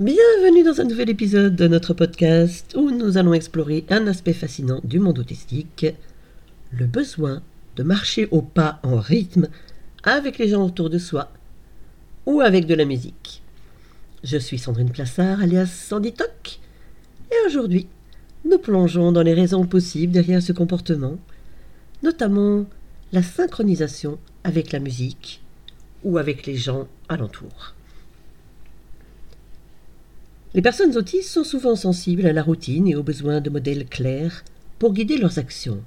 Bienvenue dans un nouvel épisode de notre podcast où nous allons explorer un aspect fascinant du monde autistique, le besoin de marcher au pas en rythme avec les gens autour de soi ou avec de la musique. Je suis Sandrine Plassard, alias Sandy et aujourd'hui, nous plongeons dans les raisons possibles derrière ce comportement, notamment la synchronisation avec la musique ou avec les gens alentour. Les personnes autistes sont souvent sensibles à la routine et aux besoins de modèles clairs pour guider leurs actions.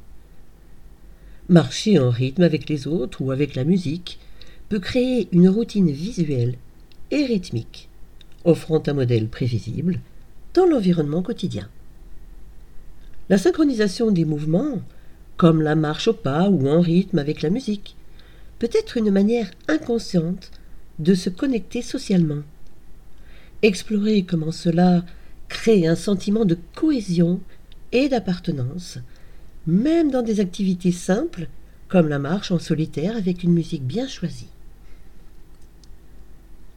Marcher en rythme avec les autres ou avec la musique peut créer une routine visuelle et rythmique, offrant un modèle prévisible dans l'environnement quotidien. La synchronisation des mouvements, comme la marche au pas ou en rythme avec la musique, peut être une manière inconsciente de se connecter socialement. Explorer comment cela crée un sentiment de cohésion et d'appartenance, même dans des activités simples comme la marche en solitaire avec une musique bien choisie.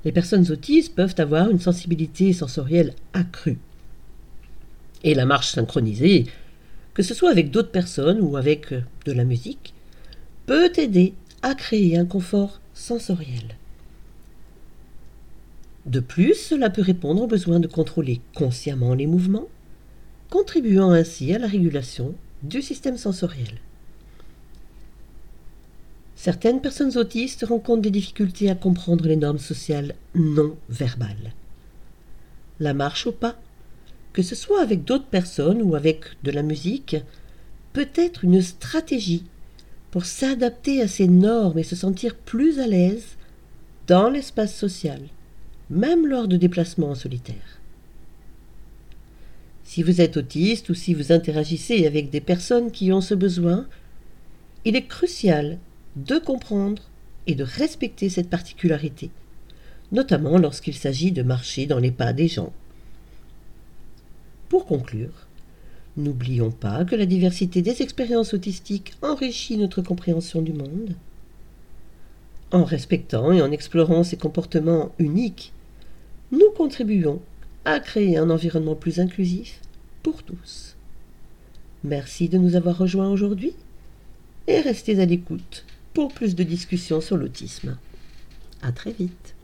Les personnes autistes peuvent avoir une sensibilité sensorielle accrue. Et la marche synchronisée, que ce soit avec d'autres personnes ou avec de la musique, peut aider à créer un confort sensoriel. De plus, cela peut répondre au besoin de contrôler consciemment les mouvements, contribuant ainsi à la régulation du système sensoriel. Certaines personnes autistes rencontrent des difficultés à comprendre les normes sociales non verbales. La marche au pas, que ce soit avec d'autres personnes ou avec de la musique, peut être une stratégie pour s'adapter à ces normes et se sentir plus à l'aise dans l'espace social même lors de déplacements en solitaire. Si vous êtes autiste ou si vous interagissez avec des personnes qui ont ce besoin, il est crucial de comprendre et de respecter cette particularité, notamment lorsqu'il s'agit de marcher dans les pas des gens. Pour conclure, n'oublions pas que la diversité des expériences autistiques enrichit notre compréhension du monde. En respectant et en explorant ces comportements uniques, nous contribuons à créer un environnement plus inclusif pour tous. Merci de nous avoir rejoints aujourd'hui et restez à l'écoute pour plus de discussions sur l'autisme. À très vite.